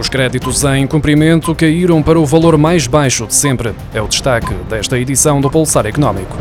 Os créditos em cumprimento caíram para o valor mais baixo de sempre. É o destaque desta edição do Pulsar Económico.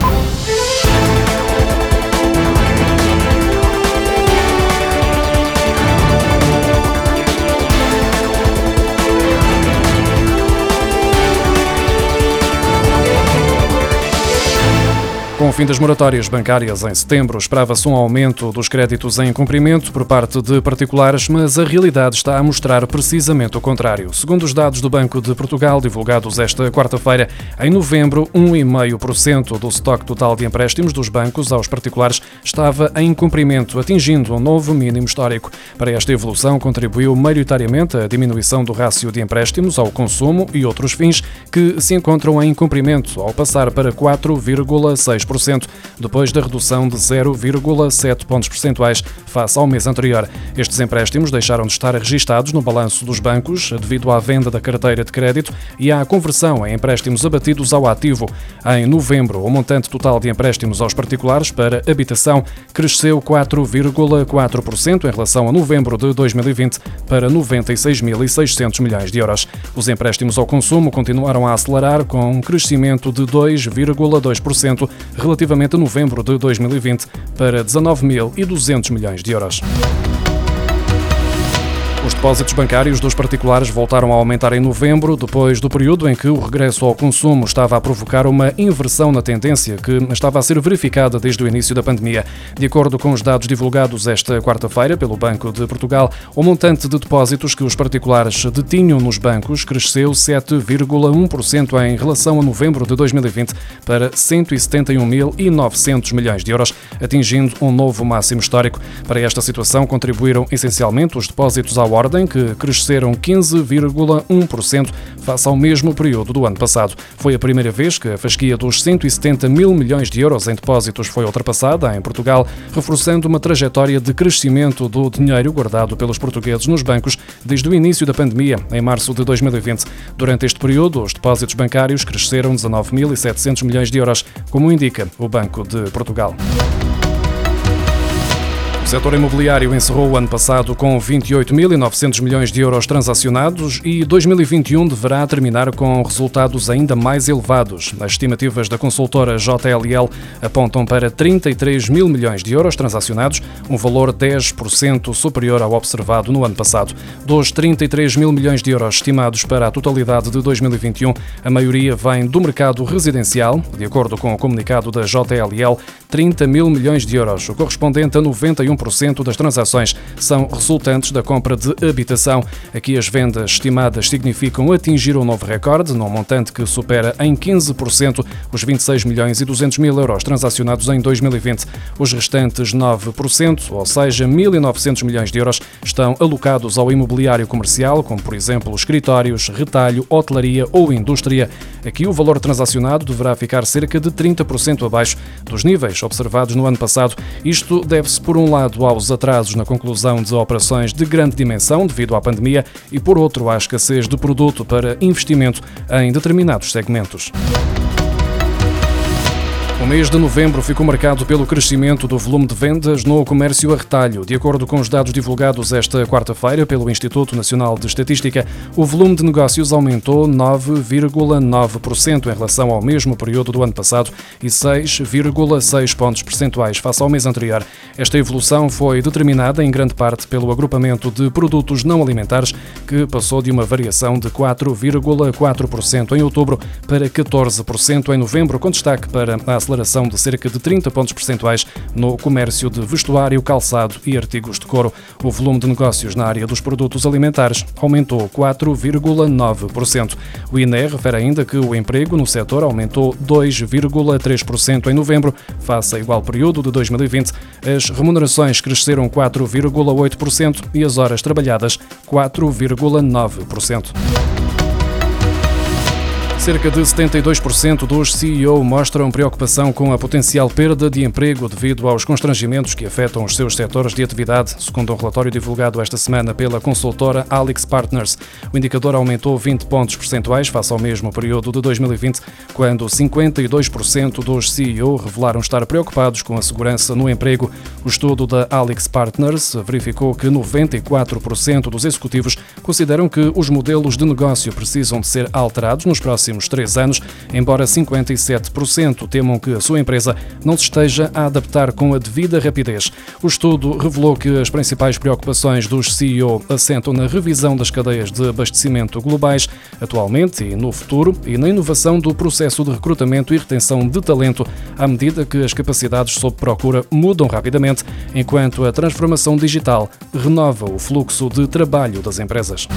Com o fim das moratórias bancárias em setembro, esperava-se um aumento dos créditos em cumprimento por parte de particulares, mas a realidade está a mostrar precisamente o contrário. Segundo os dados do Banco de Portugal, divulgados esta quarta-feira, em novembro, 1,5% do estoque total de empréstimos dos bancos aos particulares estava em cumprimento, atingindo um novo mínimo histórico. Para esta evolução, contribuiu maioritariamente a diminuição do rácio de empréstimos ao consumo e outros fins que se encontram em cumprimento, ao passar para 4,6% depois da redução de 0,7 pontos percentuais face ao mês anterior. Estes empréstimos deixaram de estar registados no balanço dos bancos devido à venda da carteira de crédito e à conversão em empréstimos abatidos ao ativo. Em novembro, o montante total de empréstimos aos particulares para habitação cresceu 4,4% em relação a novembro de 2020 para 96.600 milhões de euros. Os empréstimos ao consumo continuaram a acelerar com um crescimento de 2,2% relativamente a novembro de 2020 para 19.200 milhões de euros. Os depósitos bancários dos particulares voltaram a aumentar em novembro, depois do período em que o regresso ao consumo estava a provocar uma inversão na tendência que estava a ser verificada desde o início da pandemia. De acordo com os dados divulgados esta quarta-feira pelo Banco de Portugal, o montante de depósitos que os particulares detinham nos bancos cresceu 7,1% em relação a novembro de 2020 para 171.900 milhões de euros, atingindo um novo máximo histórico. Para esta situação contribuíram essencialmente os depósitos ao ordem, que cresceram 15,1% face ao mesmo período do ano passado. Foi a primeira vez que a fasquia dos 170 mil milhões de euros em depósitos foi ultrapassada em Portugal, reforçando uma trajetória de crescimento do dinheiro guardado pelos portugueses nos bancos desde o início da pandemia, em março de 2020. Durante este período, os depósitos bancários cresceram 19.700 milhões de euros, como indica o Banco de Portugal. Setor imobiliário encerrou o ano passado com 28.900 milhões de euros transacionados e 2021 deverá terminar com resultados ainda mais elevados. As estimativas da consultora JLL apontam para 33 mil milhões de euros transacionados, um valor 10% superior ao observado no ano passado. Dos 33 mil milhões de euros estimados para a totalidade de 2021, a maioria vem do mercado residencial, de acordo com o comunicado da JLL, 30 mil milhões de euros, o correspondente a 91 1% das transações são resultantes da compra de habitação. Aqui as vendas estimadas significam atingir um novo recorde, num montante que supera em 15% os 26 milhões e 200 mil euros transacionados em 2020. Os restantes 9%, ou seja, 1.900 milhões de euros, estão alocados ao imobiliário comercial, como por exemplo escritórios, retalho, hotelaria ou indústria. Aqui o valor transacionado deverá ficar cerca de 30% abaixo dos níveis observados no ano passado. Isto deve-se, por um lado, aos atrasos na conclusão de operações de grande dimensão devido à pandemia e, por outro, à escassez de produto para investimento em determinados segmentos. O mês de novembro ficou marcado pelo crescimento do volume de vendas no comércio a retalho. De acordo com os dados divulgados esta quarta-feira pelo Instituto Nacional de Estatística, o volume de negócios aumentou 9,9% em relação ao mesmo período do ano passado e 6,6 pontos percentuais face ao mês anterior. Esta evolução foi determinada em grande parte pelo agrupamento de produtos não alimentares, que passou de uma variação de 4,4% em outubro para 14% em novembro, com destaque para a aceleração de cerca de 30 pontos percentuais no comércio de vestuário, calçado e artigos de couro. O volume de negócios na área dos produtos alimentares aumentou 4,9%. O INE refere ainda que o emprego no setor aumentou 2,3% em novembro, face a igual período de 2020. As remunerações cresceram 4,8% e as horas trabalhadas 4,9%. Cerca de 72% dos CEO mostram preocupação com a potencial perda de emprego devido aos constrangimentos que afetam os seus setores de atividade, segundo um relatório divulgado esta semana pela consultora Alex Partners. O indicador aumentou 20 pontos percentuais face ao mesmo período de 2020, quando 52% dos CEO revelaram estar preocupados com a segurança no emprego. O estudo da Alex Partners verificou que 94% dos executivos consideram que os modelos de negócio precisam de ser alterados nos próximos próximos três anos, embora 57% temam que a sua empresa não se esteja a adaptar com a devida rapidez. O estudo revelou que as principais preocupações dos CEO assentam na revisão das cadeias de abastecimento globais, atualmente e no futuro, e na inovação do processo de recrutamento e retenção de talento, à medida que as capacidades sob procura mudam rapidamente, enquanto a transformação digital renova o fluxo de trabalho das empresas.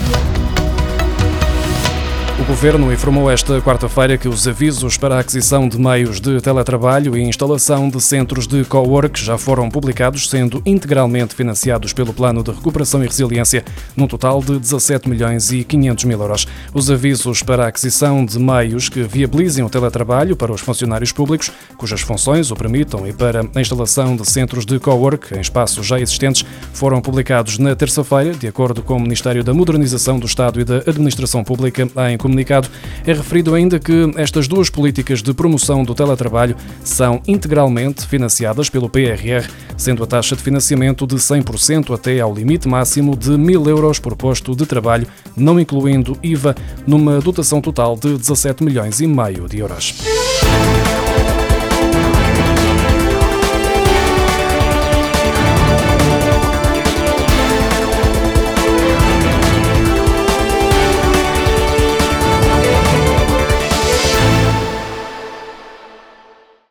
O Governo informou esta quarta-feira que os avisos para a aquisição de meios de teletrabalho e instalação de centros de cowork já foram publicados, sendo integralmente financiados pelo Plano de Recuperação e Resiliência, num total de 17 milhões e 500 mil euros. Os avisos para a aquisição de meios que viabilizem o teletrabalho para os funcionários públicos, cujas funções o permitam, e para a instalação de centros de cowork em espaços já existentes, foram publicados na terça-feira, de acordo com o Ministério da Modernização do Estado e da Administração Pública, em comunicado é referido ainda que estas duas políticas de promoção do teletrabalho são integralmente financiadas pelo PRR, sendo a taxa de financiamento de 100% até ao limite máximo de 1.000 euros por posto de trabalho, não incluindo IVA, numa dotação total de 17 milhões e meio de euros.